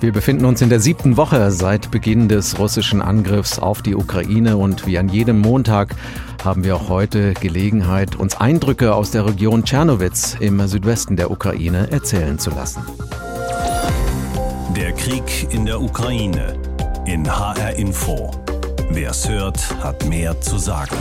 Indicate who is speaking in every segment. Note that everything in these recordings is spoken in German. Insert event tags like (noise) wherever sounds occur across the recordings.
Speaker 1: Wir befinden uns in der siebten Woche seit Beginn des russischen Angriffs auf die Ukraine und wie an jedem Montag haben wir auch heute Gelegenheit, uns Eindrücke aus der Region Tschernowitz im Südwesten der Ukraine erzählen zu lassen.
Speaker 2: Der Krieg in der Ukraine in HR Info. Wer es hört, hat mehr zu sagen.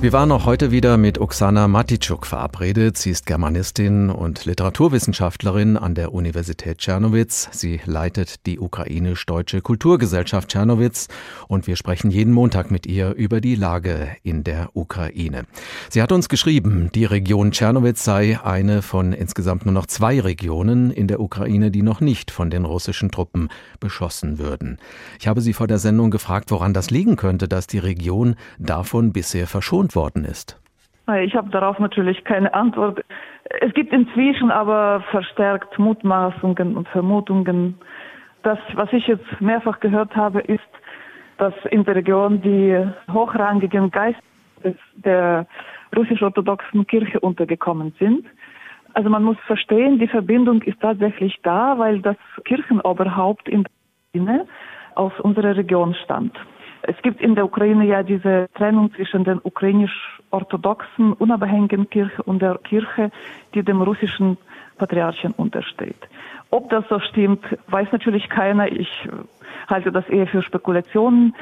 Speaker 1: Wir waren auch heute wieder mit Oksana Matitschuk verabredet. Sie ist Germanistin und Literaturwissenschaftlerin an der Universität Tschernowitz. Sie leitet die ukrainisch-deutsche Kulturgesellschaft Tschernowitz und wir sprechen jeden Montag mit ihr über die Lage in der Ukraine. Sie hat uns geschrieben, die Region Tschernowitz sei eine von insgesamt nur noch zwei Regionen in der Ukraine, die noch nicht von den russischen Truppen beschossen würden. Ich habe sie vor der Sendung gefragt, woran das liegen könnte, dass die Region davon bisher verschont bekannt worden ist?
Speaker 3: Ich habe darauf natürlich keine Antwort. Es gibt inzwischen aber verstärkt Mutmaßungen und Vermutungen. Das, was ich jetzt mehrfach gehört habe, ist, dass in der Region die hochrangigen Geister der russisch-orthodoxen Kirche untergekommen sind. Also man muss verstehen, die Verbindung ist tatsächlich da, weil das Kirchenoberhaupt in der Ukraine aus unserer Region stammt. Es gibt in der Ukraine ja diese Trennung zwischen den ukrainisch-orthodoxen unabhängigen Kirche und der Kirche, die dem russischen Patriarchen untersteht. Ob das so stimmt, weiß natürlich keiner. Ich halte das eher für Spekulationen.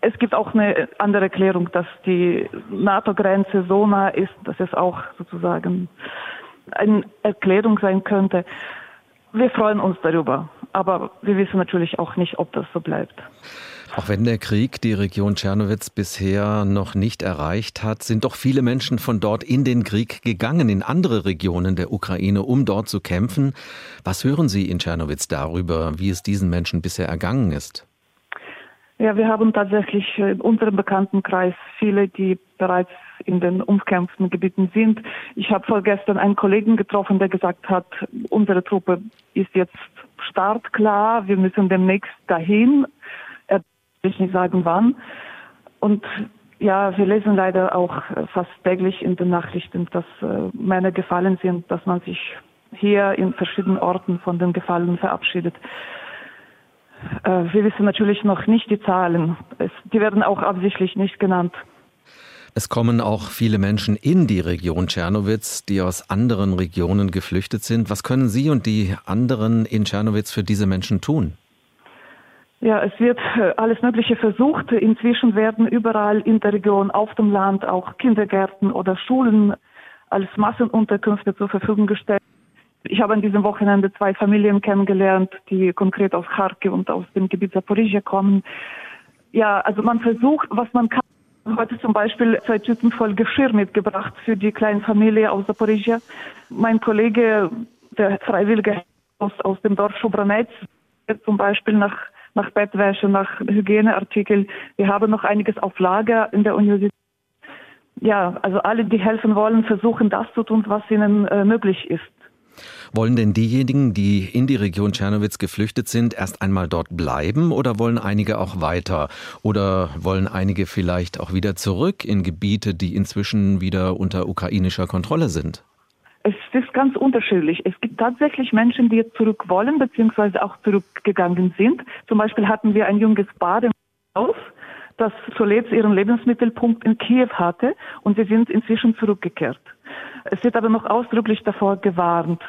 Speaker 3: Es gibt auch eine andere Erklärung, dass die NATO-Grenze so nah ist, dass es auch sozusagen eine Erklärung sein könnte. Wir freuen uns darüber, aber wir wissen natürlich auch nicht, ob das so bleibt.
Speaker 1: Auch wenn der Krieg die Region Tschernowitz bisher noch nicht erreicht hat, sind doch viele Menschen von dort in den Krieg gegangen, in andere Regionen der Ukraine, um dort zu kämpfen. Was hören Sie in Tschernowitz darüber, wie es diesen Menschen bisher ergangen ist?
Speaker 3: Ja, wir haben tatsächlich in unserem Bekanntenkreis viele, die bereits in den umkämpften Gebieten sind. Ich habe vorgestern einen Kollegen getroffen, der gesagt hat, unsere Truppe ist jetzt startklar, wir müssen demnächst dahin ich nicht sagen wann. Und ja, wir lesen leider auch fast täglich in den Nachrichten, dass äh, Männer gefallen sind, dass man sich hier in verschiedenen Orten von den Gefallenen verabschiedet. Äh, wir wissen natürlich noch nicht die Zahlen. Die werden auch absichtlich nicht genannt.
Speaker 1: Es kommen auch viele Menschen in die Region Tschernowitz, die aus anderen Regionen geflüchtet sind. Was können Sie und die anderen in Tschernowitz für diese Menschen tun?
Speaker 3: Ja, es wird äh, alles Mögliche versucht. Inzwischen werden überall in der Region, auf dem Land auch Kindergärten oder Schulen als Massenunterkünfte zur Verfügung gestellt. Ich habe an diesem Wochenende zwei Familien kennengelernt, die konkret aus Kharkiv und aus dem Gebiet Zaporizhia kommen. Ja, also man versucht, was man kann. Heute zum Beispiel zwei Tüten voll Geschirr mitgebracht für die kleine Familie aus Zaporizhia. Mein Kollege, der Freiwillige aus, aus dem Dorf Schubranetz, zum Beispiel nach nach Bettwäsche, nach Hygieneartikel. Wir haben noch einiges auf Lager in der Universität. Ja, also alle, die helfen wollen, versuchen das zu tun, was ihnen äh, möglich ist.
Speaker 1: Wollen denn diejenigen, die in die Region Tschernowitz geflüchtet sind, erst einmal dort bleiben oder wollen einige auch weiter? Oder wollen einige vielleicht auch wieder zurück in Gebiete, die inzwischen wieder unter ukrainischer Kontrolle sind?
Speaker 3: Es ist ganz unterschiedlich. Es gibt tatsächlich Menschen, die jetzt zurück wollen, beziehungsweise auch zurückgegangen sind. Zum Beispiel hatten wir ein junges Paar im Haus, das zuletzt ihren Lebensmittelpunkt in Kiew hatte und sie sind inzwischen zurückgekehrt. Es wird aber noch ausdrücklich davor gewarnt.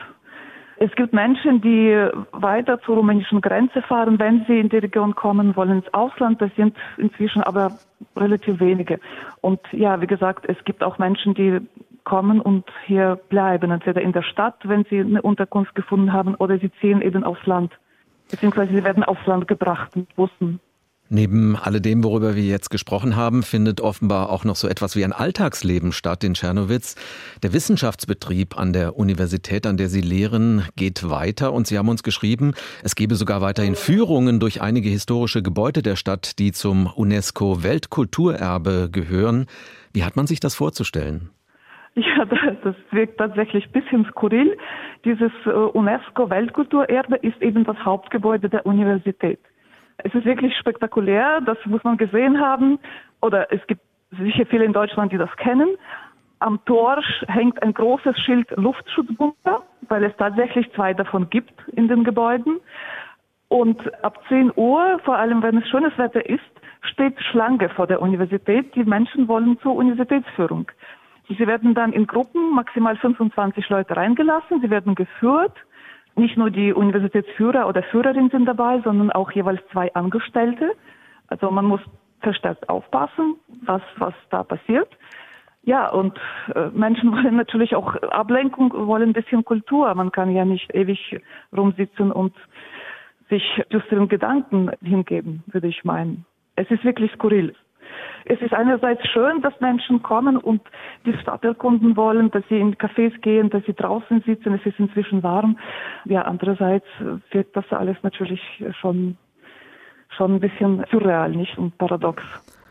Speaker 3: Es gibt Menschen, die weiter zur rumänischen Grenze fahren, wenn sie in die Region kommen wollen, ins Ausland. Das sind inzwischen aber relativ wenige. Und ja, wie gesagt, es gibt auch Menschen, die kommen und hier bleiben, entweder in der Stadt, wenn sie eine Unterkunft gefunden haben, oder sie ziehen eben aufs Land, beziehungsweise sie werden aufs Land gebracht mit Bussen.
Speaker 1: Neben alledem, worüber wir jetzt gesprochen haben, findet offenbar auch noch so etwas wie ein Alltagsleben statt in Tschernowitz. Der Wissenschaftsbetrieb an der Universität, an der Sie lehren, geht weiter und Sie haben uns geschrieben, es gebe sogar weiterhin Führungen durch einige historische Gebäude der Stadt, die zum UNESCO Weltkulturerbe gehören. Wie hat man sich das vorzustellen?
Speaker 3: Ja, (laughs) das wirkt tatsächlich ein bisschen skurril. Dieses äh, UNESCO-Weltkulturerbe ist eben das Hauptgebäude der Universität. Es ist wirklich spektakulär, das muss man gesehen haben. Oder es gibt sicher viele in Deutschland, die das kennen. Am Tor hängt ein großes Schild Luftschutzbunker, weil es tatsächlich zwei davon gibt in den Gebäuden. Und ab 10 Uhr, vor allem wenn es schönes Wetter ist, steht Schlange vor der Universität. Die Menschen wollen zur Universitätsführung. Sie werden dann in Gruppen, maximal 25 Leute reingelassen. Sie werden geführt. Nicht nur die Universitätsführer oder Führerin sind dabei, sondern auch jeweils zwei Angestellte. Also man muss verstärkt aufpassen, was, was da passiert. Ja, und äh, Menschen (laughs) wollen natürlich auch Ablenkung, wollen ein bisschen Kultur. Man kann ja nicht ewig rumsitzen und sich düsteren Gedanken hingeben, würde ich meinen. Es ist wirklich skurril. Es ist einerseits schön, dass Menschen kommen und die Stadt erkunden wollen, dass sie in Cafés gehen, dass sie draußen sitzen. Es ist inzwischen warm. Ja, andererseits wirkt das alles natürlich schon, schon ein bisschen surreal, nicht? Und paradox.